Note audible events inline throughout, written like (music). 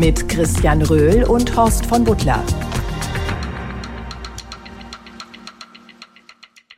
Mit Christian Röhl und Horst von Butler.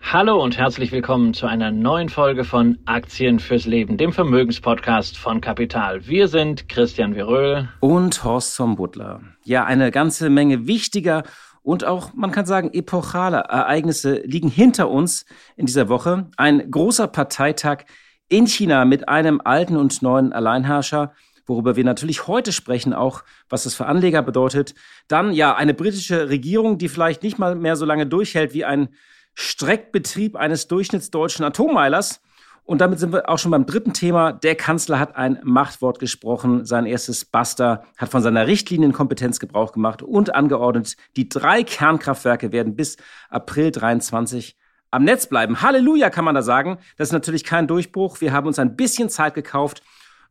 Hallo und herzlich willkommen zu einer neuen Folge von Aktien fürs Leben, dem Vermögenspodcast von Kapital. Wir sind Christian Veröhl und Horst von Butler. Ja, eine ganze Menge wichtiger und auch, man kann sagen, epochaler Ereignisse liegen hinter uns in dieser Woche. Ein großer Parteitag in China mit einem alten und neuen Alleinherrscher, worüber wir natürlich heute sprechen, auch was das für Anleger bedeutet. Dann ja eine britische Regierung, die vielleicht nicht mal mehr so lange durchhält wie ein Streckbetrieb eines durchschnittsdeutschen Atommeilers. Und damit sind wir auch schon beim dritten Thema. Der Kanzler hat ein Machtwort gesprochen. Sein erstes Buster hat von seiner Richtlinienkompetenz Gebrauch gemacht und angeordnet, die drei Kernkraftwerke werden bis April 23 am Netz bleiben. Halleluja, kann man da sagen. Das ist natürlich kein Durchbruch. Wir haben uns ein bisschen Zeit gekauft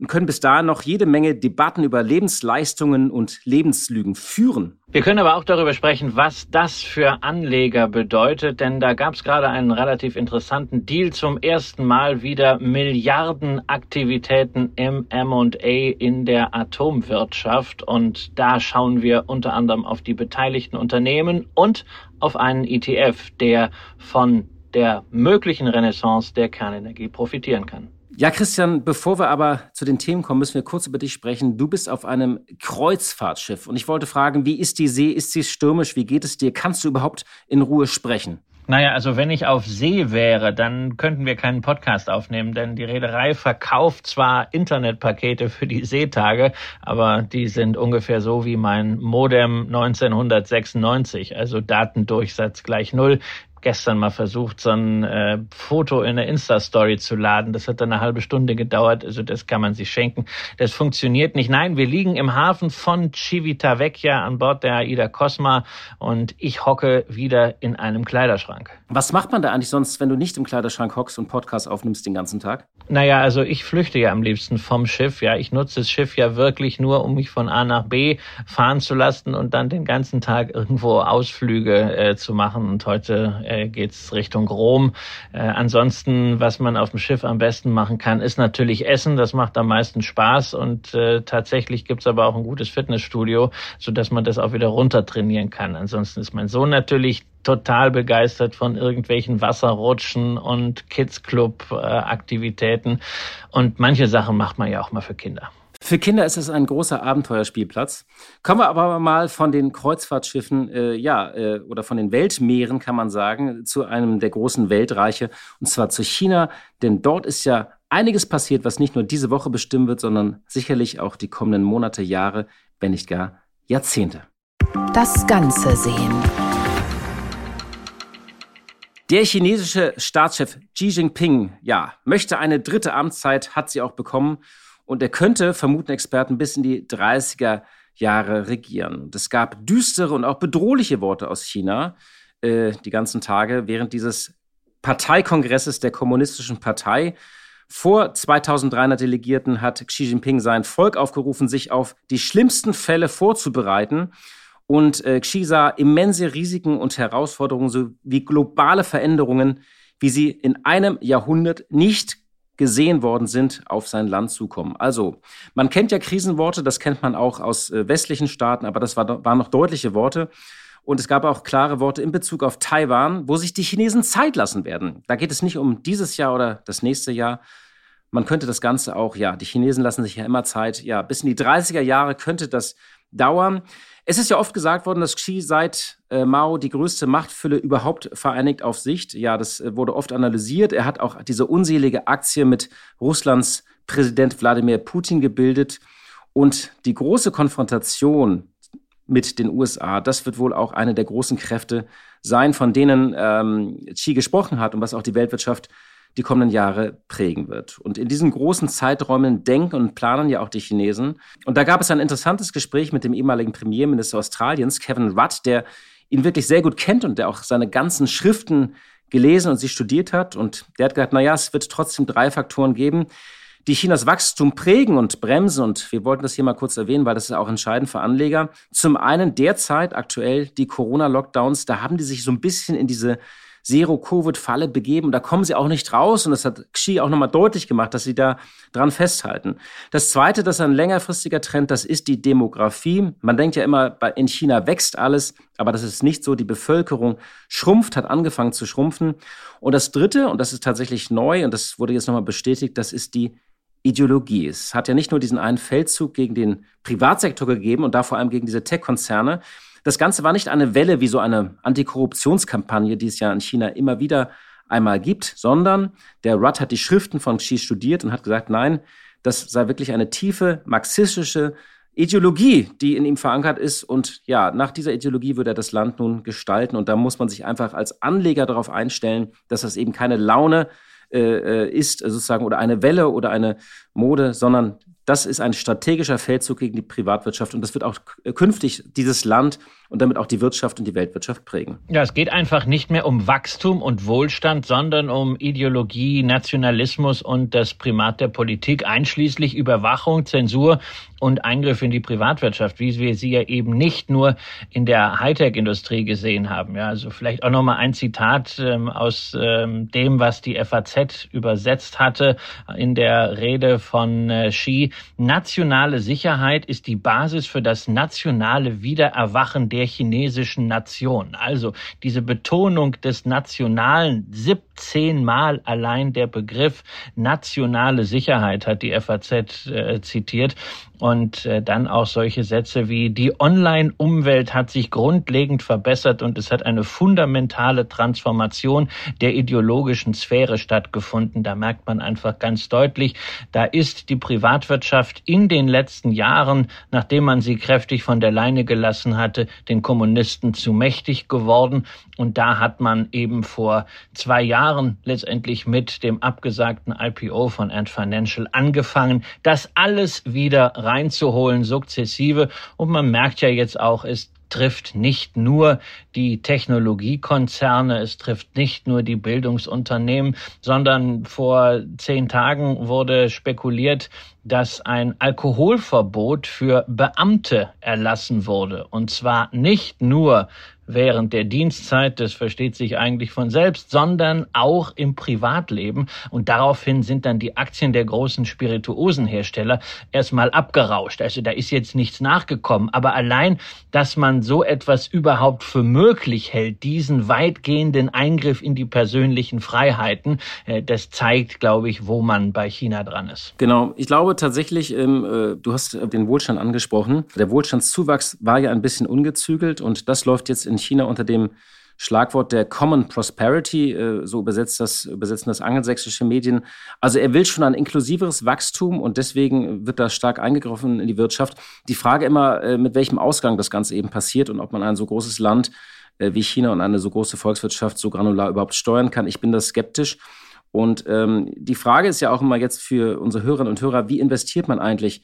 und können bis dahin noch jede Menge Debatten über Lebensleistungen und Lebenslügen führen. Wir können aber auch darüber sprechen, was das für Anleger bedeutet, denn da gab es gerade einen relativ interessanten Deal. Zum ersten Mal wieder Milliardenaktivitäten im M&A in der Atomwirtschaft und da schauen wir unter anderem auf die beteiligten Unternehmen und auf einen ETF, der von der möglichen Renaissance der Kernenergie profitieren kann. Ja, Christian, bevor wir aber zu den Themen kommen, müssen wir kurz über dich sprechen. Du bist auf einem Kreuzfahrtschiff und ich wollte fragen, wie ist die See? Ist sie stürmisch? Wie geht es dir? Kannst du überhaupt in Ruhe sprechen? Naja, also wenn ich auf See wäre, dann könnten wir keinen Podcast aufnehmen, denn die Reederei verkauft zwar Internetpakete für die Seetage, aber die sind ungefähr so wie mein Modem 1996, also Datendurchsatz gleich null gestern mal versucht, so ein äh, Foto in der Insta-Story zu laden. Das hat dann eine halbe Stunde gedauert. Also das kann man sich schenken. Das funktioniert nicht. Nein, wir liegen im Hafen von Civitavecchia an Bord der Aida Cosma und ich hocke wieder in einem Kleiderschrank. Was macht man da eigentlich sonst, wenn du nicht im Kleiderschrank hockst und Podcast aufnimmst den ganzen Tag? Naja, also ich flüchte ja am liebsten vom Schiff. Ja, ich nutze das Schiff ja wirklich nur, um mich von A nach B fahren zu lassen und dann den ganzen Tag irgendwo Ausflüge äh, zu machen. Und heute äh, geht's Richtung Rom. Äh, ansonsten, was man auf dem Schiff am besten machen kann, ist natürlich Essen. Das macht am meisten Spaß und äh, tatsächlich gibt's aber auch ein gutes Fitnessstudio, so dass man das auch wieder runter trainieren kann. Ansonsten ist mein Sohn natürlich total begeistert von irgendwelchen Wasserrutschen und Kids Club äh, Aktivitäten und manche Sachen macht man ja auch mal für Kinder. Für Kinder ist es ein großer Abenteuerspielplatz. Kommen wir aber mal von den Kreuzfahrtschiffen, äh, ja, äh, oder von den Weltmeeren, kann man sagen, zu einem der großen Weltreiche, und zwar zu China. Denn dort ist ja einiges passiert, was nicht nur diese Woche bestimmen wird, sondern sicherlich auch die kommenden Monate, Jahre, wenn nicht gar Jahrzehnte. Das Ganze sehen. Der chinesische Staatschef Xi Jinping, ja, möchte eine dritte Amtszeit, hat sie auch bekommen. Und er könnte, vermuten Experten, bis in die 30er Jahre regieren. Es gab düstere und auch bedrohliche Worte aus China äh, die ganzen Tage während dieses Parteikongresses der Kommunistischen Partei. Vor 2300 Delegierten hat Xi Jinping sein Volk aufgerufen, sich auf die schlimmsten Fälle vorzubereiten. Und äh, Xi sah immense Risiken und Herausforderungen sowie globale Veränderungen, wie sie in einem Jahrhundert nicht gesehen worden sind, auf sein Land zukommen. Also, man kennt ja Krisenworte, das kennt man auch aus äh, westlichen Staaten, aber das war, waren noch deutliche Worte. Und es gab auch klare Worte in Bezug auf Taiwan, wo sich die Chinesen Zeit lassen werden. Da geht es nicht um dieses Jahr oder das nächste Jahr. Man könnte das Ganze auch, ja, die Chinesen lassen sich ja immer Zeit. Ja, bis in die 30er Jahre könnte das dauern. Es ist ja oft gesagt worden, dass Xi seit äh, Mao die größte Machtfülle überhaupt vereinigt auf Sicht. Ja, das äh, wurde oft analysiert. Er hat auch diese unselige Aktie mit Russlands Präsident Wladimir Putin gebildet. Und die große Konfrontation mit den USA, das wird wohl auch eine der großen Kräfte sein, von denen ähm, Xi gesprochen hat und was auch die Weltwirtschaft die kommenden Jahre prägen wird. Und in diesen großen Zeiträumen denken und planen ja auch die Chinesen. Und da gab es ein interessantes Gespräch mit dem ehemaligen Premierminister Australiens, Kevin Rudd, der ihn wirklich sehr gut kennt und der auch seine ganzen Schriften gelesen und sie studiert hat. Und der hat gesagt, naja, es wird trotzdem drei Faktoren geben, die Chinas Wachstum prägen und bremsen. Und wir wollten das hier mal kurz erwähnen, weil das ist auch entscheidend für Anleger. Zum einen derzeit aktuell die Corona-Lockdowns. Da haben die sich so ein bisschen in diese Zero-Covid-Falle begeben. Da kommen sie auch nicht raus. Und das hat Xi auch nochmal deutlich gemacht, dass sie da dran festhalten. Das Zweite, das ist ein längerfristiger Trend, das ist die Demografie. Man denkt ja immer, in China wächst alles, aber das ist nicht so. Die Bevölkerung schrumpft, hat angefangen zu schrumpfen. Und das Dritte, und das ist tatsächlich neu, und das wurde jetzt nochmal bestätigt, das ist die Ideologie. Es hat ja nicht nur diesen einen Feldzug gegen den Privatsektor gegeben und da vor allem gegen diese Tech-Konzerne. Das Ganze war nicht eine Welle wie so eine Antikorruptionskampagne, die es ja in China immer wieder einmal gibt, sondern der Rudd hat die Schriften von Xi studiert und hat gesagt, nein, das sei wirklich eine tiefe marxistische Ideologie, die in ihm verankert ist. Und ja, nach dieser Ideologie würde er das Land nun gestalten. Und da muss man sich einfach als Anleger darauf einstellen, dass das eben keine Laune äh, äh ist, sozusagen, oder eine Welle oder eine Mode, sondern das ist ein strategischer Feldzug gegen die Privatwirtschaft und das wird auch künftig dieses Land und damit auch die Wirtschaft und die Weltwirtschaft prägen. Ja, es geht einfach nicht mehr um Wachstum und Wohlstand, sondern um Ideologie, Nationalismus und das Primat der Politik, einschließlich Überwachung, Zensur und Eingriff in die Privatwirtschaft, wie wir sie ja eben nicht nur in der Hightech-Industrie gesehen haben. Ja, also vielleicht auch nochmal ein Zitat ähm, aus ähm, dem, was die FAZ übersetzt hatte in der Rede von äh, Xi. Nationale Sicherheit ist die Basis für das nationale Wiedererwachen der der chinesischen Nation. Also diese Betonung des Nationalen, 17 Mal allein der Begriff nationale Sicherheit hat die FAZ äh, zitiert. Und äh, dann auch solche Sätze wie die Online-Umwelt hat sich grundlegend verbessert und es hat eine fundamentale Transformation der ideologischen Sphäre stattgefunden. Da merkt man einfach ganz deutlich, da ist die Privatwirtschaft in den letzten Jahren, nachdem man sie kräftig von der Leine gelassen hatte, den Kommunisten zu mächtig geworden. Und da hat man eben vor zwei Jahren letztendlich mit dem abgesagten IPO von Ant Financial angefangen, das alles wieder reinzuholen, sukzessive. Und man merkt ja jetzt auch, es trifft nicht nur die Technologiekonzerne, es trifft nicht nur die Bildungsunternehmen, sondern vor zehn Tagen wurde spekuliert, dass ein Alkoholverbot für Beamte erlassen wurde. Und zwar nicht nur während der Dienstzeit, das versteht sich eigentlich von selbst, sondern auch im Privatleben. Und daraufhin sind dann die Aktien der großen Spirituosenhersteller erstmal abgerauscht. Also da ist jetzt nichts nachgekommen. Aber allein, dass man so etwas überhaupt für möglich hält, diesen weitgehenden Eingriff in die persönlichen Freiheiten, äh, das zeigt, glaube ich, wo man bei China dran ist. Genau. Ich glaube tatsächlich, ähm, äh, du hast den Wohlstand angesprochen. Der Wohlstandszuwachs war ja ein bisschen ungezügelt und das läuft jetzt in China unter dem Schlagwort der Common Prosperity, äh, so übersetzt das, übersetzen das angelsächsische Medien. Also er will schon ein inklusiveres Wachstum und deswegen wird da stark eingegriffen in die Wirtschaft. Die Frage immer, äh, mit welchem Ausgang das Ganze eben passiert und ob man ein so großes Land äh, wie China und eine so große Volkswirtschaft so granular überhaupt steuern kann. Ich bin da skeptisch. Und ähm, die Frage ist ja auch immer jetzt für unsere Hörerinnen und Hörer, wie investiert man eigentlich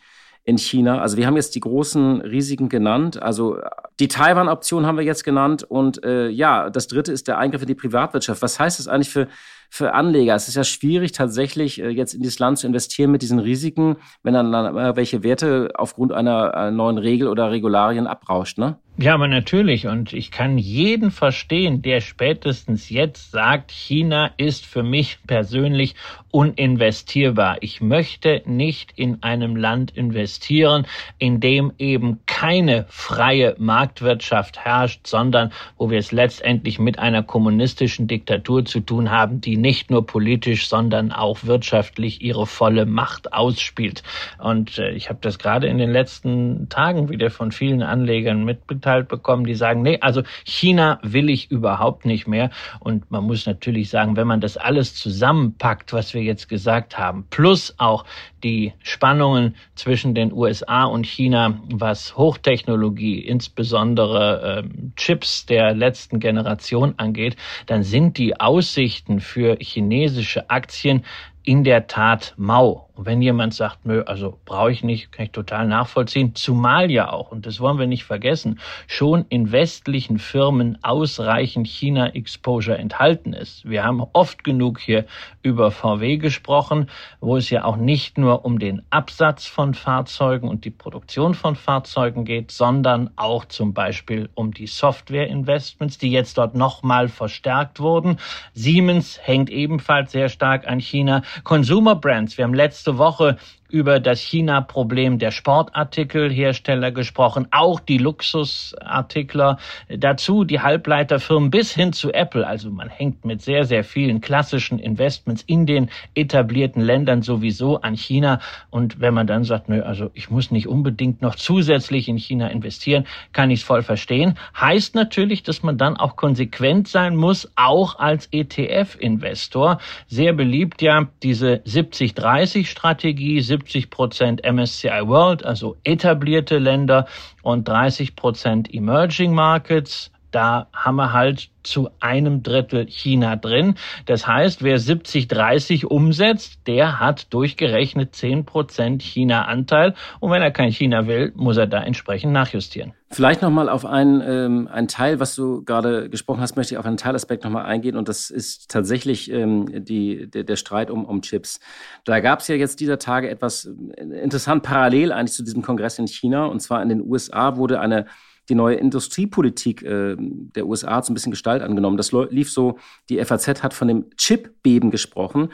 in China. Also wir haben jetzt die großen Risiken genannt. Also die Taiwan-Option haben wir jetzt genannt. Und äh, ja, das dritte ist der Eingriff in die Privatwirtschaft. Was heißt das eigentlich für, für Anleger? Es ist ja schwierig, tatsächlich äh, jetzt in dieses Land zu investieren mit diesen Risiken, wenn dann, dann welche Werte aufgrund einer, einer neuen Regel oder Regularien abrauscht. Ne? Ja, aber natürlich. Und ich kann jeden verstehen, der spätestens jetzt sagt, China ist für mich persönlich uninvestierbar. Ich möchte nicht in einem Land investieren, in dem eben keine freie Marktwirtschaft herrscht, sondern wo wir es letztendlich mit einer kommunistischen Diktatur zu tun haben, die nicht nur politisch, sondern auch wirtschaftlich ihre volle Macht ausspielt. Und äh, ich habe das gerade in den letzten Tagen wieder von vielen Anlegern mitgeteilt bekommen, die sagen, nee, also China will ich überhaupt nicht mehr. Und man muss natürlich sagen, wenn man das alles zusammenpackt, was wir jetzt gesagt haben, plus auch die Spannungen zwischen den USA und China, was Hochtechnologie, insbesondere ähm, Chips der letzten Generation angeht, dann sind die Aussichten für chinesische Aktien in der Tat mau. Und wenn jemand sagt, nö, also brauche ich nicht, kann ich total nachvollziehen, zumal ja auch, und das wollen wir nicht vergessen, schon in westlichen Firmen ausreichend China-Exposure enthalten ist. Wir haben oft genug hier über VW gesprochen, wo es ja auch nicht nur um den Absatz von Fahrzeugen und die Produktion von Fahrzeugen geht, sondern auch zum Beispiel um die Software-Investments, die jetzt dort nochmal verstärkt wurden. Siemens hängt ebenfalls sehr stark an China. Consumer Brands, wir haben letzte letzte Woche über das China-Problem der Sportartikelhersteller gesprochen, auch die Luxusartikler, dazu die Halbleiterfirmen bis hin zu Apple. Also man hängt mit sehr, sehr vielen klassischen Investments in den etablierten Ländern sowieso an China. Und wenn man dann sagt, nö, also ich muss nicht unbedingt noch zusätzlich in China investieren, kann ich es voll verstehen. Heißt natürlich, dass man dann auch konsequent sein muss, auch als ETF-Investor. Sehr beliebt ja diese 70-30-Strategie, 70 Prozent MSCI World, also etablierte Länder und 30 Prozent Emerging Markets. Da haben wir halt zu einem Drittel China drin. Das heißt, wer 70-30 umsetzt, der hat durchgerechnet 10 Prozent China-Anteil. Und wenn er kein China will, muss er da entsprechend nachjustieren. Vielleicht nochmal auf einen, ähm, einen Teil, was du gerade gesprochen hast, möchte ich auf einen Teilaspekt nochmal eingehen. Und das ist tatsächlich ähm, die, der, der Streit um, um Chips. Da gab es ja jetzt dieser Tage etwas äh, interessant parallel eigentlich zu diesem Kongress in China. Und zwar in den USA wurde eine die neue Industriepolitik äh, der USA so ein bisschen Gestalt angenommen. Das lief so, die FAZ hat von dem Chip-Beben gesprochen.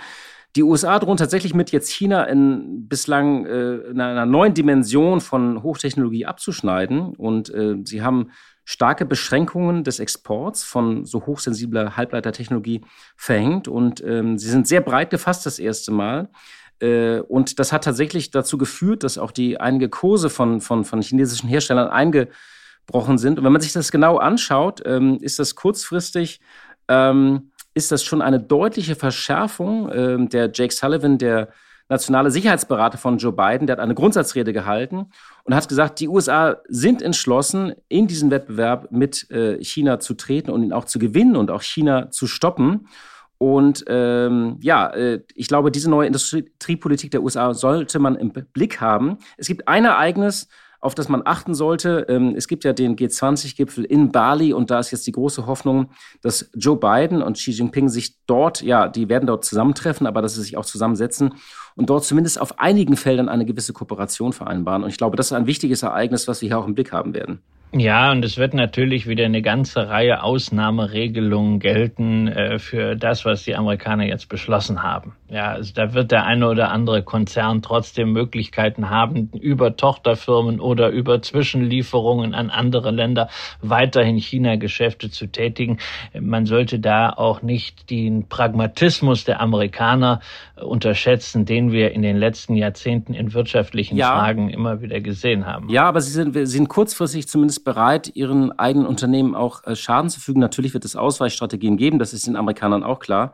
Die USA drohen tatsächlich mit jetzt China in bislang äh, in einer neuen Dimension von Hochtechnologie abzuschneiden. Und äh, sie haben starke Beschränkungen des Exports von so hochsensibler Halbleitertechnologie verhängt. Und ähm, sie sind sehr breit gefasst das erste Mal. Äh, und das hat tatsächlich dazu geführt, dass auch die einige Kurse von, von, von chinesischen Herstellern einge gebrochen sind. Und wenn man sich das genau anschaut, ähm, ist das kurzfristig, ähm, ist das schon eine deutliche Verschärfung. Ähm, der Jake Sullivan, der nationale Sicherheitsberater von Joe Biden, der hat eine Grundsatzrede gehalten und hat gesagt, die USA sind entschlossen, in diesen Wettbewerb mit äh, China zu treten und ihn auch zu gewinnen und auch China zu stoppen. Und ähm, ja, äh, ich glaube, diese neue Industriepolitik der USA sollte man im Blick haben. Es gibt ein Ereignis, auf das man achten sollte. Ähm, es gibt ja den G20-Gipfel in Bali und da ist jetzt die große Hoffnung, dass Joe Biden und Xi Jinping sich dort, ja, die werden dort zusammentreffen, aber dass sie sich auch zusammensetzen und dort zumindest auf einigen Feldern eine gewisse Kooperation vereinbaren. Und ich glaube, das ist ein wichtiges Ereignis, was wir hier auch im Blick haben werden. Ja, und es wird natürlich wieder eine ganze Reihe Ausnahmeregelungen gelten äh, für das, was die Amerikaner jetzt beschlossen haben. Ja, also da wird der eine oder andere Konzern trotzdem Möglichkeiten haben, über Tochterfirmen oder über Zwischenlieferungen an andere Länder weiterhin China-Geschäfte zu tätigen. Man sollte da auch nicht den Pragmatismus der Amerikaner unterschätzen, den wir in den letzten Jahrzehnten in wirtschaftlichen ja. Fragen immer wieder gesehen haben. Ja, aber sie sind, sie sind kurzfristig zumindest bereit, ihren eigenen Unternehmen auch äh, Schaden zu fügen. Natürlich wird es Ausweichstrategien geben, das ist den Amerikanern auch klar.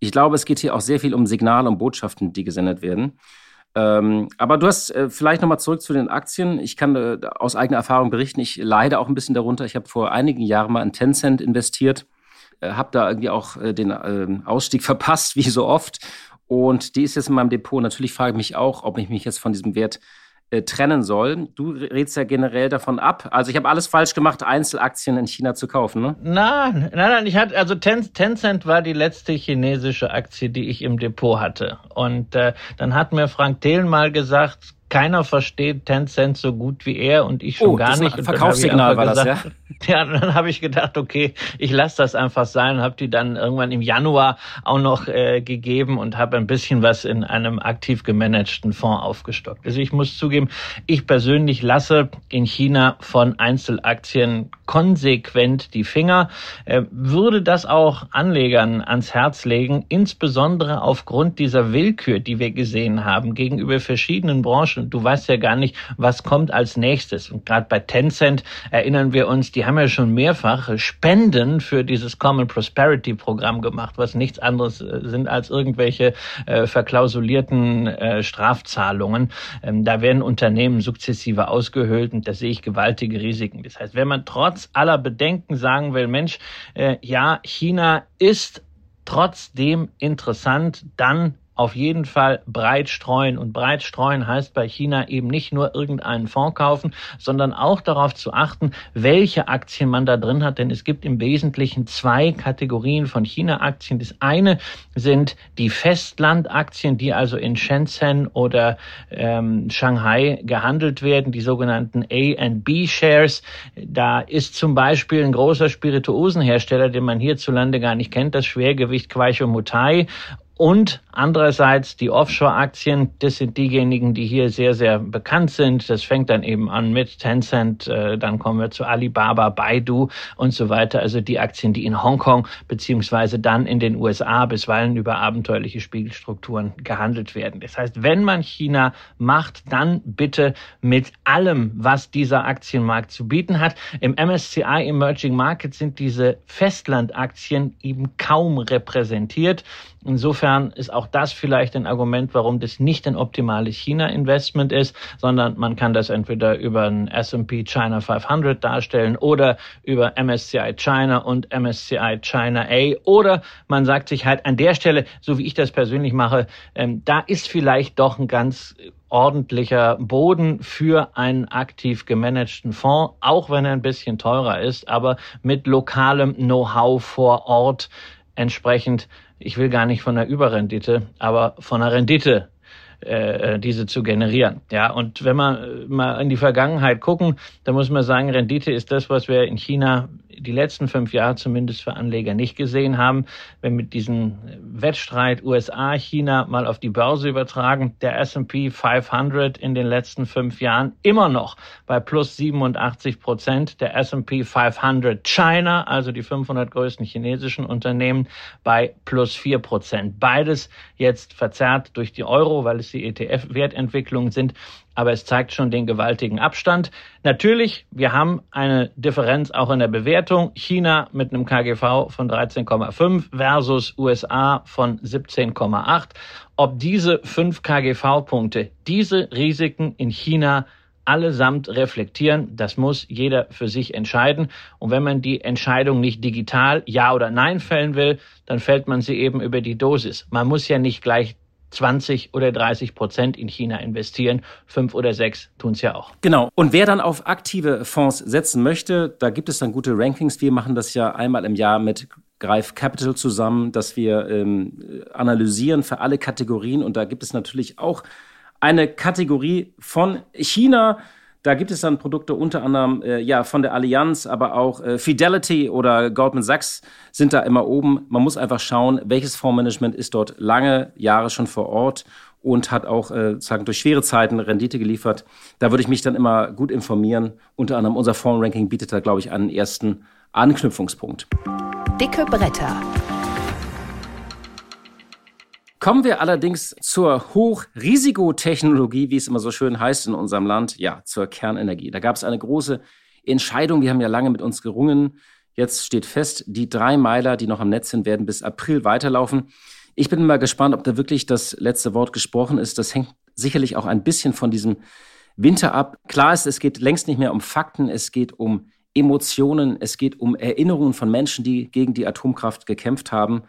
Ich glaube, es geht hier auch sehr viel um Signale und Botschaften, die gesendet werden. Ähm, aber du hast äh, vielleicht nochmal zurück zu den Aktien. Ich kann äh, aus eigener Erfahrung berichten, ich leide auch ein bisschen darunter. Ich habe vor einigen Jahren mal in Tencent investiert, äh, habe da irgendwie auch äh, den ähm, Ausstieg (laughs) verpasst, wie so oft. Und die ist jetzt in meinem Depot. Natürlich frage ich mich auch, ob ich mich jetzt von diesem Wert äh, trennen soll. Du redest ja generell davon ab. Also ich habe alles falsch gemacht, Einzelaktien in China zu kaufen, ne? Nein, nein, nein. Ich hatte also Ten, Tencent war die letzte chinesische Aktie, die ich im Depot hatte. Und äh, dann hat mir Frank Thelen mal gesagt, keiner versteht Tencent so gut wie er und ich schon oh, gar nicht. Verkaufssignal war gesagt, das, ja? (laughs) Ja, dann habe ich gedacht, okay, ich lasse das einfach sein und habe die dann irgendwann im Januar auch noch äh, gegeben und habe ein bisschen was in einem aktiv gemanagten Fonds aufgestockt. Also ich muss zugeben, ich persönlich lasse in China von Einzelaktien konsequent die Finger, äh, würde das auch Anlegern ans Herz legen, insbesondere aufgrund dieser Willkür, die wir gesehen haben gegenüber verschiedenen Branchen überraschen. Du weißt ja gar nicht, was kommt als nächstes. Und gerade bei Tencent erinnern wir uns, die haben ja schon mehrfach Spenden für dieses Common Prosperity Programm gemacht, was nichts anderes äh, sind als irgendwelche äh, verklausulierten äh, Strafzahlungen. Ähm, da werden Unternehmen sukzessive ausgehöhlt und da sehe ich gewaltige Risiken. Das heißt, wenn man trotz aller Bedenken sagen will, Mensch, äh, ja, China ist trotzdem interessant, dann auf jeden Fall breit streuen. Und breit streuen heißt bei China eben nicht nur irgendeinen Fonds kaufen, sondern auch darauf zu achten, welche Aktien man da drin hat. Denn es gibt im Wesentlichen zwei Kategorien von China-Aktien. Das eine sind die Festlandaktien, die also in Shenzhen oder ähm, Shanghai gehandelt werden, die sogenannten A&B-Shares. Da ist zum Beispiel ein großer Spirituosenhersteller, den man hierzulande gar nicht kennt, das Schwergewicht Quaicho Mutai und andererseits die Offshore-Aktien, das sind diejenigen, die hier sehr, sehr bekannt sind. Das fängt dann eben an mit Tencent, äh, dann kommen wir zu Alibaba, Baidu und so weiter. Also die Aktien, die in Hongkong beziehungsweise dann in den USA bisweilen über abenteuerliche Spiegelstrukturen gehandelt werden. Das heißt, wenn man China macht, dann bitte mit allem, was dieser Aktienmarkt zu bieten hat. Im MSCI Emerging Market sind diese Festlandaktien eben kaum repräsentiert. Insofern ist auch das vielleicht ein Argument, warum das nicht ein optimales China-Investment ist, sondern man kann das entweder über ein S&P China 500 darstellen oder über MSCI China und MSCI China A. Oder man sagt sich halt an der Stelle, so wie ich das persönlich mache, ähm, da ist vielleicht doch ein ganz ordentlicher Boden für einen aktiv gemanagten Fonds, auch wenn er ein bisschen teurer ist, aber mit lokalem Know-how vor Ort entsprechend ich will gar nicht von der Überrendite, aber von der Rendite äh, diese zu generieren. Ja, und wenn wir mal in die Vergangenheit gucken, dann muss man sagen, Rendite ist das, was wir in China die letzten fünf Jahre zumindest für Anleger nicht gesehen haben. Wenn wir diesen Wettstreit USA-China mal auf die Börse übertragen, der S&P 500 in den letzten fünf Jahren immer noch bei plus 87 Prozent, der S&P 500 China, also die 500 größten chinesischen Unternehmen, bei plus vier Prozent. Beides jetzt verzerrt durch die Euro, weil es die ETF-Wertentwicklungen sind aber es zeigt schon den gewaltigen Abstand. Natürlich, wir haben eine Differenz auch in der Bewertung. China mit einem KGV von 13,5 versus USA von 17,8. Ob diese fünf KGV-Punkte diese Risiken in China allesamt reflektieren. Das muss jeder für sich entscheiden. Und wenn man die Entscheidung nicht digital Ja oder Nein fällen will, dann fällt man sie eben über die Dosis. Man muss ja nicht gleich 20 oder 30 Prozent in China investieren. Fünf oder sechs tun es ja auch. Genau. Und wer dann auf aktive Fonds setzen möchte, da gibt es dann gute Rankings. Wir machen das ja einmal im Jahr mit Greif Capital zusammen, dass wir ähm, analysieren für alle Kategorien. Und da gibt es natürlich auch eine Kategorie von China da gibt es dann Produkte unter anderem äh, ja von der Allianz, aber auch äh, Fidelity oder Goldman Sachs sind da immer oben. Man muss einfach schauen, welches Fondsmanagement ist dort lange Jahre schon vor Ort und hat auch äh, sagen durch schwere Zeiten Rendite geliefert. Da würde ich mich dann immer gut informieren. Unter anderem unser Fondsranking bietet da glaube ich einen ersten Anknüpfungspunkt. Dicke Bretter. Kommen wir allerdings zur Hochrisikotechnologie, wie es immer so schön heißt in unserem Land, ja, zur Kernenergie. Da gab es eine große Entscheidung, wir haben ja lange mit uns gerungen. Jetzt steht fest, die drei Meiler, die noch am Netz sind, werden bis April weiterlaufen. Ich bin mal gespannt, ob da wirklich das letzte Wort gesprochen ist. Das hängt sicherlich auch ein bisschen von diesem Winter ab. Klar ist, es geht längst nicht mehr um Fakten, es geht um Emotionen, es geht um Erinnerungen von Menschen, die gegen die Atomkraft gekämpft haben.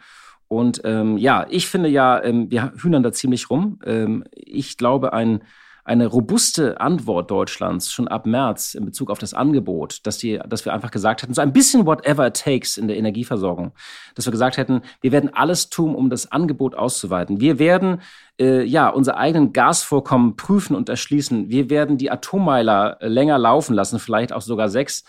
Und ähm, ja, ich finde ja, ähm, wir hühnern da ziemlich rum. Ähm, ich glaube, ein, eine robuste Antwort Deutschlands schon ab März in Bezug auf das Angebot, dass, die, dass wir einfach gesagt hätten, so ein bisschen whatever it takes in der Energieversorgung, dass wir gesagt hätten, wir werden alles tun, um das Angebot auszuweiten. Wir werden äh, ja unsere eigenen Gasvorkommen prüfen und erschließen. Wir werden die Atommeiler länger laufen lassen, vielleicht auch sogar sechs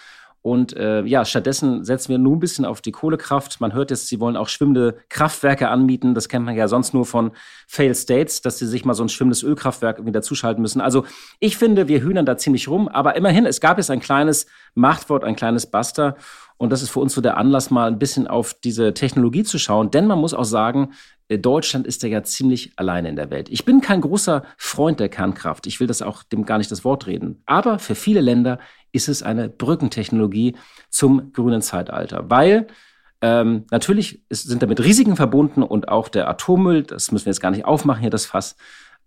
und äh, ja, stattdessen setzen wir nur ein bisschen auf die Kohlekraft. Man hört jetzt, sie wollen auch schwimmende Kraftwerke anmieten. Das kennt man ja sonst nur von Fail States, dass sie sich mal so ein schwimmendes Ölkraftwerk irgendwie dazuschalten müssen. Also ich finde, wir hühnern da ziemlich rum. Aber immerhin, es gab jetzt ein kleines Machtwort, ein kleines Buster. Und das ist für uns so der Anlass, mal ein bisschen auf diese Technologie zu schauen. Denn man muss auch sagen, äh, Deutschland ist ja ziemlich alleine in der Welt. Ich bin kein großer Freund der Kernkraft. Ich will das auch dem gar nicht das Wort reden. Aber für viele Länder ist es eine Brückentechnologie zum grünen Zeitalter, weil ähm, natürlich sind damit Risiken verbunden und auch der Atommüll, das müssen wir jetzt gar nicht aufmachen hier, das Fass.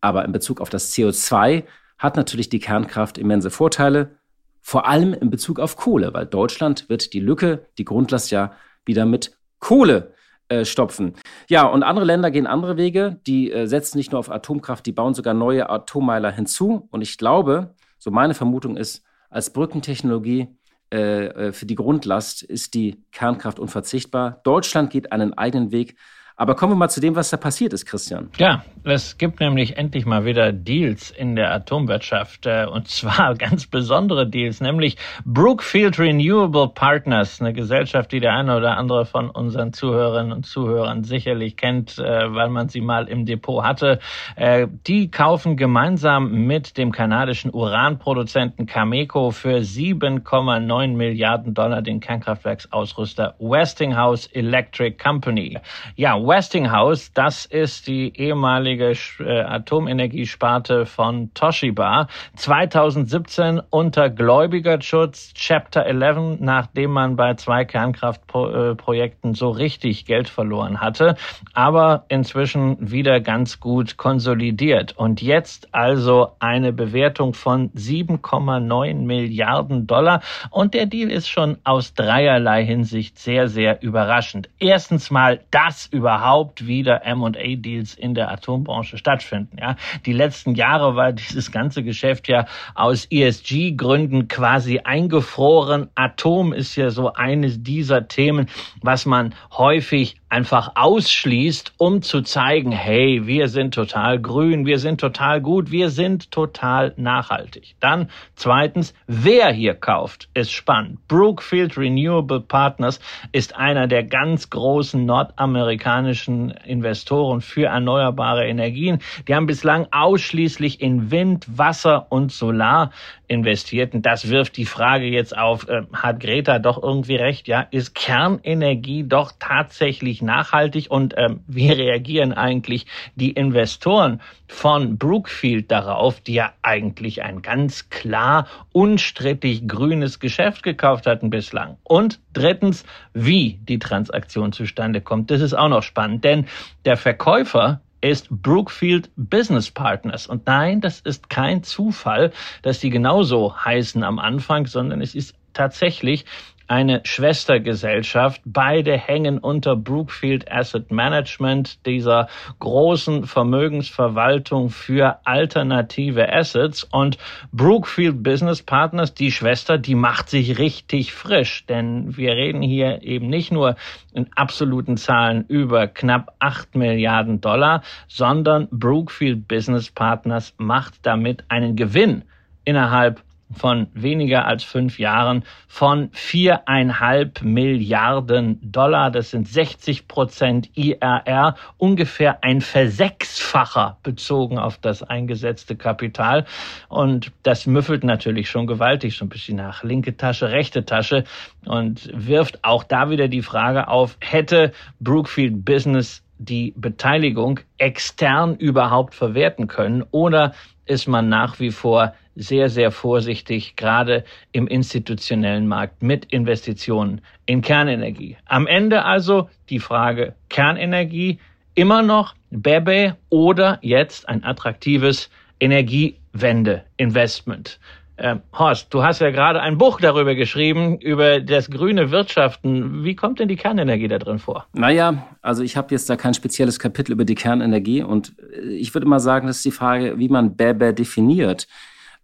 Aber in Bezug auf das CO2 hat natürlich die Kernkraft immense Vorteile, vor allem in Bezug auf Kohle, weil Deutschland wird die Lücke, die Grundlast ja wieder mit Kohle äh, stopfen. Ja, und andere Länder gehen andere Wege. Die äh, setzen nicht nur auf Atomkraft, die bauen sogar neue Atommeiler hinzu. Und ich glaube, so meine Vermutung ist, als Brückentechnologie äh, äh, für die Grundlast ist die Kernkraft unverzichtbar. Deutschland geht einen eigenen Weg. Aber kommen wir mal zu dem, was da passiert ist, Christian. Ja, es gibt nämlich endlich mal wieder Deals in der Atomwirtschaft äh, und zwar (laughs) ganz besondere Deals, nämlich Brookfield Renewable Partners, eine Gesellschaft, die der eine oder andere von unseren Zuhörerinnen und Zuhörern sicherlich kennt, äh, weil man sie mal im Depot hatte. Äh, die kaufen gemeinsam mit dem kanadischen Uranproduzenten Cameco für 7,9 Milliarden Dollar den Kernkraftwerksausrüster Westinghouse Electric Company. Ja, Westinghouse, das ist die ehemalige äh, Atomenergiesparte von Toshiba. 2017 unter Gläubigerschutz Chapter 11, nachdem man bei zwei Kernkraftprojekten so richtig Geld verloren hatte, aber inzwischen wieder ganz gut konsolidiert. Und jetzt also eine Bewertung von 7,9 Milliarden Dollar. Und der Deal ist schon aus dreierlei Hinsicht sehr, sehr überraschend. Erstens mal das überhaupt überhaupt wieder M&A-Deals in der Atombranche stattfinden. Ja, die letzten Jahre war dieses ganze Geschäft ja aus ESG-Gründen quasi eingefroren. Atom ist ja so eines dieser Themen, was man häufig einfach ausschließt, um zu zeigen, hey, wir sind total grün, wir sind total gut, wir sind total nachhaltig. Dann zweitens, wer hier kauft, ist spannend. Brookfield Renewable Partners ist einer der ganz großen nordamerikanischen Investoren für erneuerbare Energien. Die haben bislang ausschließlich in Wind, Wasser und Solar investiert. Und das wirft die Frage jetzt auf, äh, hat Greta doch irgendwie recht? Ja, ist Kernenergie doch tatsächlich nachhaltig? Und ähm, wie reagieren eigentlich die Investoren von Brookfield darauf, die ja eigentlich ein ganz klar unstrittig grünes Geschäft gekauft hatten bislang? Und drittens, wie die Transaktion zustande kommt. Das ist auch noch spannend, denn der Verkäufer ist Brookfield Business Partners. Und nein, das ist kein Zufall, dass die genauso heißen am Anfang, sondern es ist tatsächlich eine Schwestergesellschaft. Beide hängen unter Brookfield Asset Management, dieser großen Vermögensverwaltung für alternative Assets. Und Brookfield Business Partners, die Schwester, die macht sich richtig frisch, denn wir reden hier eben nicht nur in absoluten Zahlen über knapp acht Milliarden Dollar, sondern Brookfield Business Partners macht damit einen Gewinn innerhalb von weniger als fünf Jahren von viereinhalb Milliarden Dollar. Das sind 60 Prozent IRR, ungefähr ein Versechsfacher bezogen auf das eingesetzte Kapital. Und das müffelt natürlich schon gewaltig, so ein bisschen nach linke Tasche, rechte Tasche und wirft auch da wieder die Frage auf, hätte Brookfield Business die Beteiligung extern überhaupt verwerten können oder ist man nach wie vor sehr, sehr vorsichtig, gerade im institutionellen Markt mit Investitionen in Kernenergie. Am Ende also die Frage Kernenergie immer noch Bebe oder jetzt ein attraktives Energiewende-Investment. Äh, Horst, du hast ja gerade ein Buch darüber geschrieben, über das grüne Wirtschaften. Wie kommt denn die Kernenergie da drin vor? Naja, also ich habe jetzt da kein spezielles Kapitel über die Kernenergie und äh, ich würde mal sagen, das ist die Frage, wie man Bäbe definiert.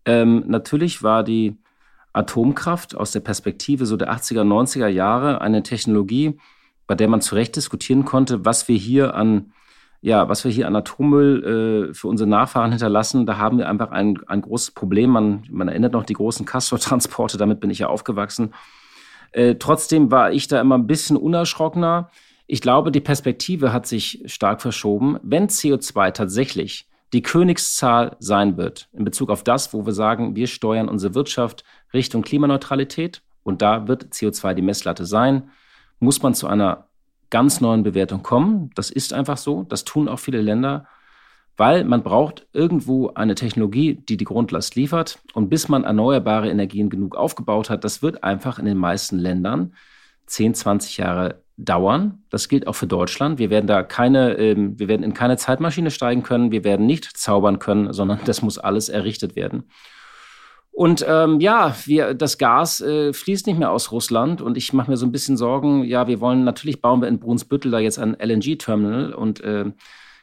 Ähm, natürlich war die Atomkraft aus der Perspektive so der 80er, 90er Jahre eine Technologie, bei der man zu Recht diskutieren konnte, was wir hier an ja, was wir hier an Atommüll äh, für unsere Nachfahren hinterlassen, da haben wir einfach ein, ein großes Problem. Man, man erinnert noch die großen Castor-Transporte, damit bin ich ja aufgewachsen. Äh, trotzdem war ich da immer ein bisschen unerschrockener. Ich glaube, die Perspektive hat sich stark verschoben. Wenn CO2 tatsächlich die Königszahl sein wird in Bezug auf das, wo wir sagen, wir steuern unsere Wirtschaft Richtung Klimaneutralität und da wird CO2 die Messlatte sein, muss man zu einer ganz neuen Bewertung kommen. Das ist einfach so. Das tun auch viele Länder, weil man braucht irgendwo eine Technologie, die die Grundlast liefert. Und bis man erneuerbare Energien genug aufgebaut hat, das wird einfach in den meisten Ländern 10, 20 Jahre dauern. Das gilt auch für Deutschland. Wir werden da keine, ähm, wir werden in keine Zeitmaschine steigen können. Wir werden nicht zaubern können, sondern das muss alles errichtet werden. Und ähm, ja, wir, das Gas äh, fließt nicht mehr aus Russland und ich mache mir so ein bisschen Sorgen. Ja, wir wollen natürlich bauen wir in Brunsbüttel da jetzt ein LNG-Terminal und äh,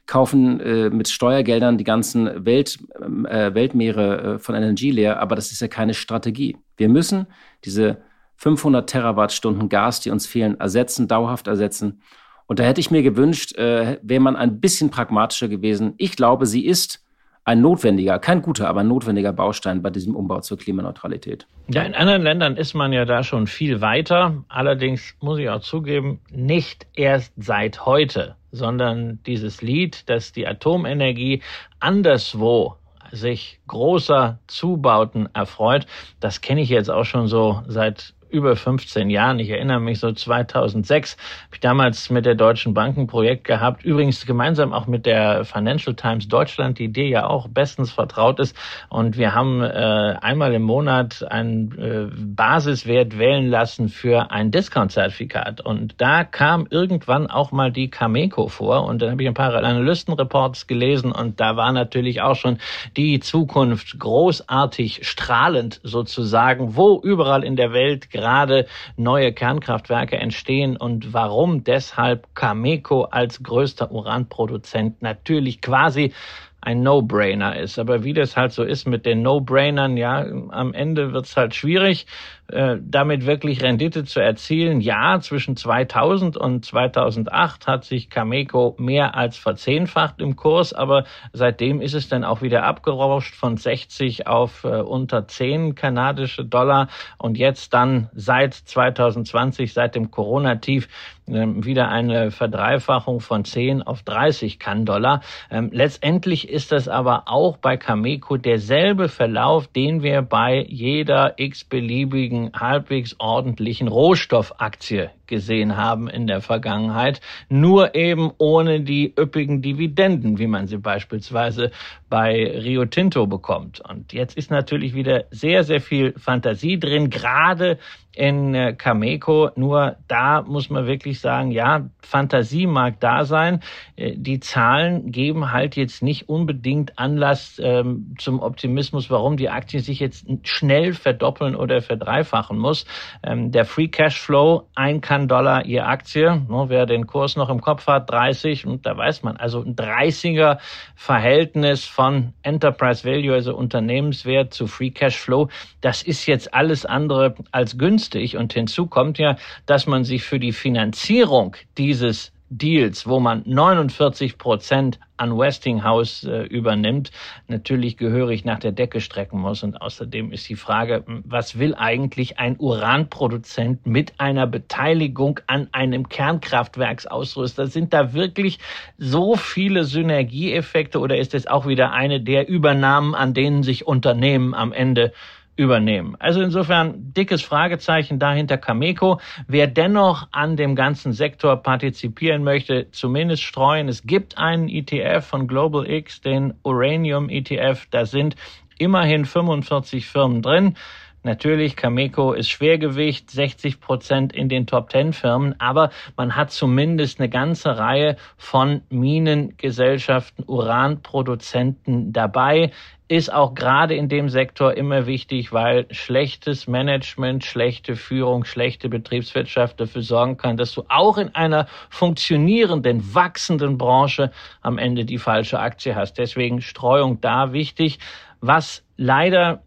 kaufen äh, mit Steuergeldern die ganzen Welt, äh, Weltmeere äh, von LNG leer, aber das ist ja keine Strategie. Wir müssen diese 500 Terawattstunden Gas, die uns fehlen, ersetzen, dauerhaft ersetzen. Und da hätte ich mir gewünscht, äh, wäre man ein bisschen pragmatischer gewesen. Ich glaube, sie ist ein notwendiger, kein guter, aber ein notwendiger Baustein bei diesem Umbau zur Klimaneutralität. Ja, in anderen Ländern ist man ja da schon viel weiter. Allerdings muss ich auch zugeben, nicht erst seit heute, sondern dieses Lied, dass die Atomenergie anderswo sich großer Zubauten erfreut, das kenne ich jetzt auch schon so seit über 15 Jahren. Ich erinnere mich so 2006 habe ich damals mit der Deutschen Bank ein Projekt gehabt, übrigens gemeinsam auch mit der Financial Times Deutschland, die dir ja auch bestens vertraut ist. Und wir haben äh, einmal im Monat einen äh, Basiswert wählen lassen für ein Discount-Zertifikat. Und da kam irgendwann auch mal die Cameco vor. Und dann habe ich ein paar Analystenreports gelesen und da war natürlich auch schon die Zukunft großartig strahlend sozusagen, wo überall in der Welt gerade neue Kernkraftwerke entstehen und warum deshalb Cameco als größter Uranproduzent natürlich quasi ein No-Brainer ist. Aber wie das halt so ist mit den No-Brainern, ja, am Ende wird's halt schwierig. Äh, damit wirklich Rendite zu erzielen. Ja, zwischen 2000 und 2008 hat sich Cameco mehr als verzehnfacht im Kurs, aber seitdem ist es dann auch wieder abgerauscht von 60 auf äh, unter 10 kanadische Dollar und jetzt dann seit 2020, seit dem Corona-Tief, äh, wieder eine Verdreifachung von 10 auf 30 Kann-Dollar. Ähm, letztendlich ist das aber auch bei Cameco derselbe Verlauf, den wir bei jeder x-beliebigen einzigen halbwegs ordentlichen Rohstoffaktie gesehen haben in der Vergangenheit, nur eben ohne die üppigen Dividenden, wie man sie beispielsweise bei Rio Tinto bekommt. Und jetzt ist natürlich wieder sehr, sehr viel Fantasie drin, gerade in äh, Cameco. Nur da muss man wirklich sagen, ja, Fantasie mag da sein. Äh, die Zahlen geben halt jetzt nicht unbedingt Anlass ähm, zum Optimismus, warum die Aktie sich jetzt schnell verdoppeln oder verdreifachen muss. Ähm, der Free Cash Flow, ein kann Dollar je Aktie. Ne, wer den Kurs noch im Kopf hat, 30. Und da weiß man, also ein 30er Verhältnis von Enterprise Value, also Unternehmenswert zu Free Cash Flow, das ist jetzt alles andere als günstig. Und hinzu kommt ja, dass man sich für die Finanzierung dieses Deals, wo man 49 Prozent an Westinghouse äh, übernimmt, natürlich gehörig nach der Decke strecken muss. Und außerdem ist die Frage, was will eigentlich ein Uranproduzent mit einer Beteiligung an einem Kernkraftwerksausrüster? Sind da wirklich so viele Synergieeffekte oder ist es auch wieder eine der Übernahmen, an denen sich Unternehmen am Ende übernehmen. Also insofern dickes Fragezeichen dahinter Cameco. Wer dennoch an dem ganzen Sektor partizipieren möchte, zumindest streuen. Es gibt einen ETF von Global X, den Uranium ETF. Da sind immerhin 45 Firmen drin. Natürlich, Cameco ist Schwergewicht, 60 Prozent in den Top 10 Firmen, aber man hat zumindest eine ganze Reihe von Minengesellschaften, Uranproduzenten dabei ist auch gerade in dem Sektor immer wichtig, weil schlechtes Management, schlechte Führung, schlechte Betriebswirtschaft dafür sorgen kann, dass du auch in einer funktionierenden, wachsenden Branche am Ende die falsche Aktie hast. Deswegen Streuung da wichtig. Was leider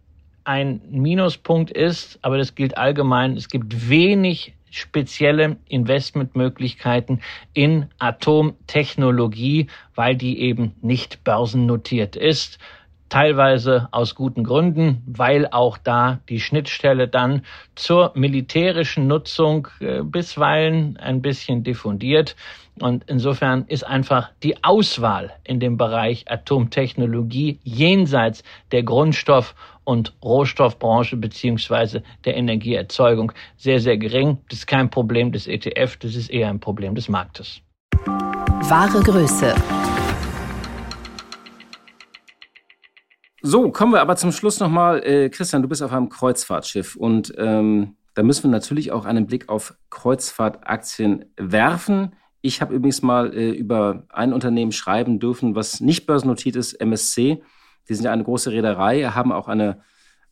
ein Minuspunkt ist, aber das gilt allgemein, es gibt wenig spezielle Investmentmöglichkeiten in Atomtechnologie, weil die eben nicht börsennotiert ist teilweise aus guten Gründen, weil auch da die Schnittstelle dann zur militärischen Nutzung äh, bisweilen ein bisschen diffundiert. Und insofern ist einfach die Auswahl in dem Bereich Atomtechnologie jenseits der Grundstoff- und Rohstoffbranche beziehungsweise der Energieerzeugung sehr, sehr gering. Das ist kein Problem des ETF, das ist eher ein Problem des Marktes. Wahre Größe. So, kommen wir aber zum Schluss nochmal. Äh, Christian, du bist auf einem Kreuzfahrtschiff und ähm, da müssen wir natürlich auch einen Blick auf Kreuzfahrtaktien werfen. Ich habe übrigens mal äh, über ein Unternehmen schreiben dürfen, was nicht börsennotiert ist, MSC. Die sind ja eine große Reederei, haben auch eine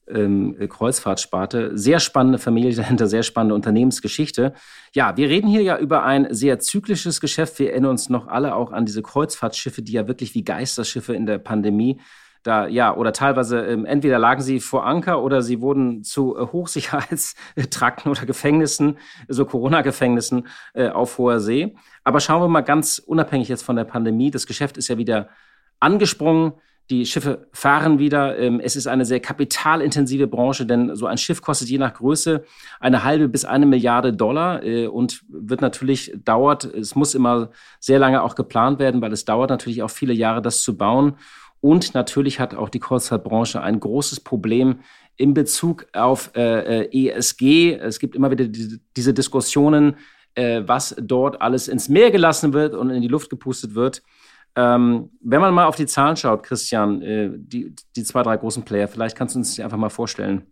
ähm, Kreuzfahrtsparte. Sehr spannende Familie (laughs) dahinter, sehr spannende Unternehmensgeschichte. Ja, wir reden hier ja über ein sehr zyklisches Geschäft. Wir erinnern uns noch alle auch an diese Kreuzfahrtschiffe, die ja wirklich wie Geisterschiffe in der Pandemie da ja oder teilweise ähm, entweder lagen sie vor Anker oder sie wurden zu äh, Hochsicherheitstrakten (laughs) oder Gefängnissen, so Corona-Gefängnissen äh, auf hoher See. Aber schauen wir mal ganz unabhängig jetzt von der Pandemie. Das Geschäft ist ja wieder angesprungen. Die Schiffe fahren wieder. Ähm, es ist eine sehr kapitalintensive Branche, denn so ein Schiff kostet je nach Größe eine halbe bis eine Milliarde Dollar äh, und wird natürlich dauert, es muss immer sehr lange auch geplant werden, weil es dauert natürlich auch viele Jahre, das zu bauen. Und natürlich hat auch die Kreuzfahrtbranche ein großes Problem in Bezug auf äh, äh ESG. Es gibt immer wieder die, diese Diskussionen, was dort alles ins Meer gelassen wird und in die Luft gepustet wird. Ähm, wenn man mal auf die Zahlen schaut, Christian, äh, die, die zwei, drei großen Player, vielleicht kannst du uns die einfach mal vorstellen.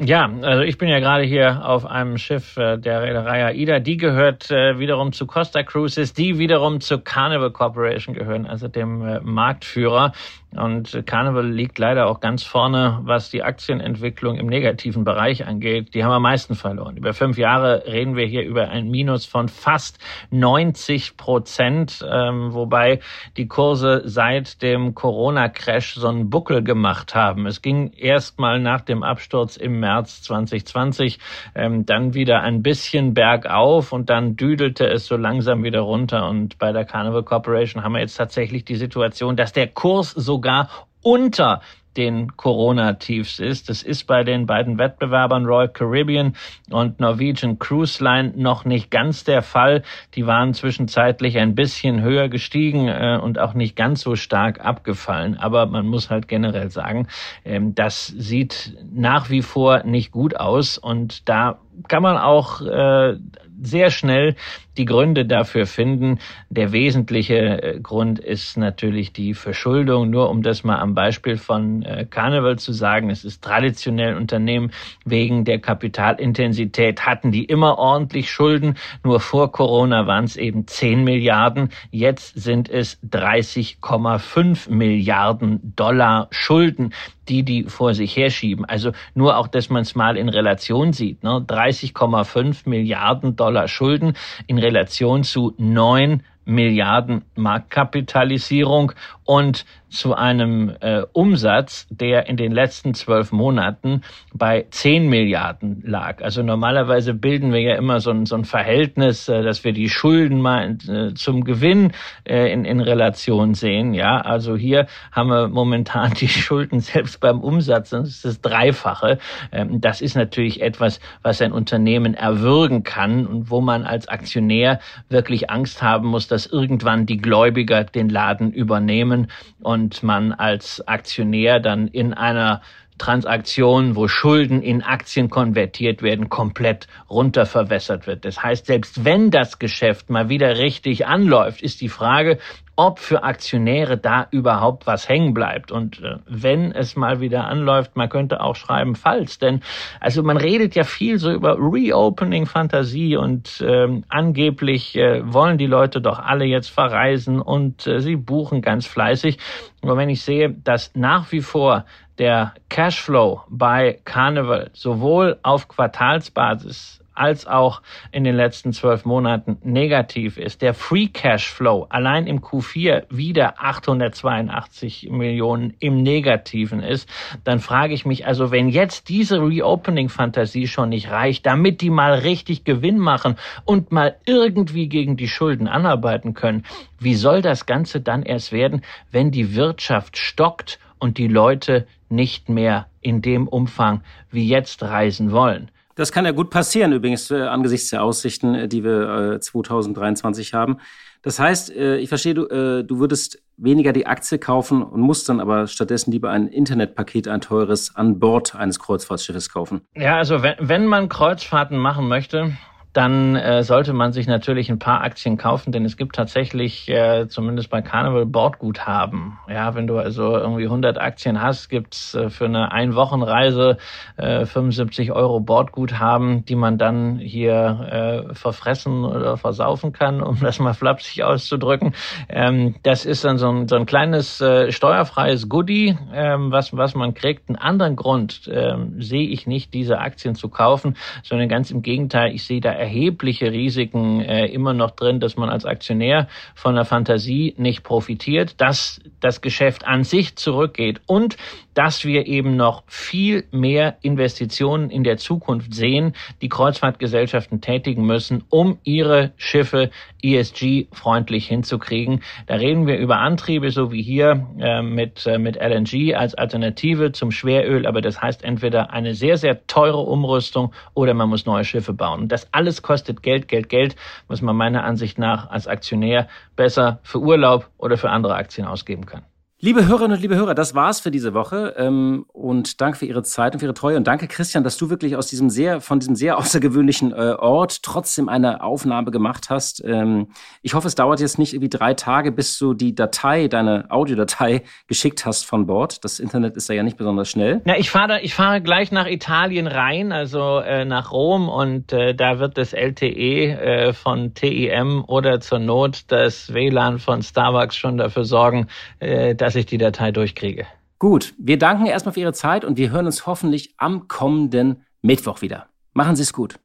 Ja, also ich bin ja gerade hier auf einem Schiff äh, der Reederei AIDA. Die gehört äh, wiederum zu Costa Cruises, die wiederum zu Carnival Corporation gehören, also dem äh, Marktführer. Und Carnival liegt leider auch ganz vorne, was die Aktienentwicklung im negativen Bereich angeht. Die haben am meisten verloren. Über fünf Jahre reden wir hier über ein Minus von fast 90 Prozent, ähm, wobei die Kurse seit dem Corona-Crash so einen Buckel gemacht haben. Es ging erst mal nach dem Absturz im März 2020 ähm, dann wieder ein bisschen bergauf und dann düdelte es so langsam wieder runter. Und bei der Carnival Corporation haben wir jetzt tatsächlich die Situation, dass der Kurs so sogar unter den Corona-Tiefs ist. Das ist bei den beiden Wettbewerbern Royal Caribbean und Norwegian Cruise Line noch nicht ganz der Fall. Die waren zwischenzeitlich ein bisschen höher gestiegen äh, und auch nicht ganz so stark abgefallen. Aber man muss halt generell sagen, ähm, das sieht nach wie vor nicht gut aus und da kann man auch äh, sehr schnell die Gründe dafür finden. Der wesentliche äh, Grund ist natürlich die Verschuldung. Nur um das mal am Beispiel von äh, Carnival zu sagen, es ist traditionell Unternehmen wegen der Kapitalintensität hatten die immer ordentlich Schulden. Nur vor Corona waren es eben 10 Milliarden. Jetzt sind es 30,5 Milliarden Dollar Schulden die die vor sich herschieben. Also nur auch, dass man es mal in Relation sieht. Ne? 30,5 Milliarden Dollar Schulden in Relation zu neun Milliarden Marktkapitalisierung und zu einem äh, Umsatz, der in den letzten zwölf Monaten bei zehn Milliarden lag. Also normalerweise bilden wir ja immer so ein, so ein Verhältnis, äh, dass wir die Schulden mal äh, zum Gewinn äh, in, in Relation sehen. Ja, also hier haben wir momentan die Schulden selbst beim Umsatz, das ist das Dreifache. Ähm, das ist natürlich etwas, was ein Unternehmen erwürgen kann und wo man als Aktionär wirklich Angst haben muss, dass irgendwann die Gläubiger den Laden übernehmen und man als Aktionär dann in einer Transaktion, wo Schulden in Aktien konvertiert werden, komplett runterverwässert wird. Das heißt, selbst wenn das Geschäft mal wieder richtig anläuft, ist die Frage, ob für Aktionäre da überhaupt was hängen bleibt. Und äh, wenn es mal wieder anläuft, man könnte auch schreiben, falls. Denn also man redet ja viel so über Reopening-Fantasie und ähm, angeblich äh, wollen die Leute doch alle jetzt verreisen und äh, sie buchen ganz fleißig. Aber wenn ich sehe, dass nach wie vor der Cashflow bei Carnival sowohl auf Quartalsbasis als auch in den letzten zwölf Monaten negativ ist. Der Free Cash Flow allein im Q4 wieder 882 Millionen im Negativen ist, dann frage ich mich also, wenn jetzt diese Reopening-Fantasie schon nicht reicht, damit die mal richtig Gewinn machen und mal irgendwie gegen die Schulden anarbeiten können, wie soll das Ganze dann erst werden, wenn die Wirtschaft stockt und die Leute nicht mehr in dem Umfang wie jetzt reisen wollen? Das kann ja gut passieren, übrigens, äh, angesichts der Aussichten, äh, die wir äh, 2023 haben. Das heißt, äh, ich verstehe, du, äh, du würdest weniger die Aktie kaufen und musst dann aber stattdessen lieber ein Internetpaket, ein teures, an Bord eines Kreuzfahrtschiffes kaufen. Ja, also wenn, wenn man Kreuzfahrten machen möchte, dann äh, sollte man sich natürlich ein paar Aktien kaufen, denn es gibt tatsächlich äh, zumindest bei Carnival Bordguthaben. Ja, wenn du also irgendwie 100 Aktien hast, gibt's äh, für eine Einwochenreise äh, 75 Euro Bordguthaben, die man dann hier äh, verfressen oder versaufen kann, um das mal flapsig auszudrücken. Ähm, das ist dann so ein, so ein kleines äh, steuerfreies Goodie, ähm, was, was man kriegt. Einen anderen Grund ähm, sehe ich nicht, diese Aktien zu kaufen, sondern ganz im Gegenteil, ich sehe da erhebliche Risiken äh, immer noch drin, dass man als Aktionär von der Fantasie nicht profitiert, dass das Geschäft an sich zurückgeht und dass wir eben noch viel mehr Investitionen in der Zukunft sehen, die Kreuzfahrtgesellschaften tätigen müssen, um ihre Schiffe ESG-freundlich hinzukriegen. Da reden wir über Antriebe, so wie hier äh, mit, äh, mit LNG als Alternative zum Schweröl, aber das heißt entweder eine sehr, sehr teure Umrüstung oder man muss neue Schiffe bauen. Das alles kostet Geld, Geld, Geld, muss man meiner Ansicht nach als Aktionär besser für Urlaub oder für andere Aktien ausgeben können. Liebe Hörerinnen und liebe Hörer, das war's für diese Woche. Ähm, und danke für Ihre Zeit und für Ihre Treue. Und danke, Christian, dass du wirklich aus diesem sehr, von diesem sehr (laughs) außergewöhnlichen äh, Ort trotzdem eine Aufnahme gemacht hast. Ähm, ich hoffe, es dauert jetzt nicht irgendwie drei Tage, bis du die Datei, deine Audiodatei geschickt hast von Bord. Das Internet ist da ja nicht besonders schnell. Na, ich fahre, ich fahre gleich nach Italien rein, also äh, nach Rom, und äh, da wird das LTE äh, von TIM oder zur Not das WLAN von Starbucks schon dafür sorgen, äh, dass dass ich die Datei durchkriege. Gut, wir danken erstmal für Ihre Zeit und wir hören uns hoffentlich am kommenden Mittwoch wieder. Machen Sie es gut.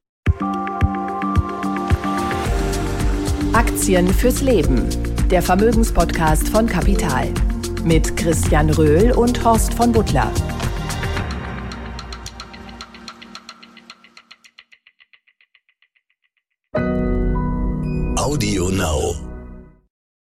Aktien fürs Leben. Der Vermögenspodcast von Kapital. Mit Christian Röhl und Horst von Butler. Audio Now.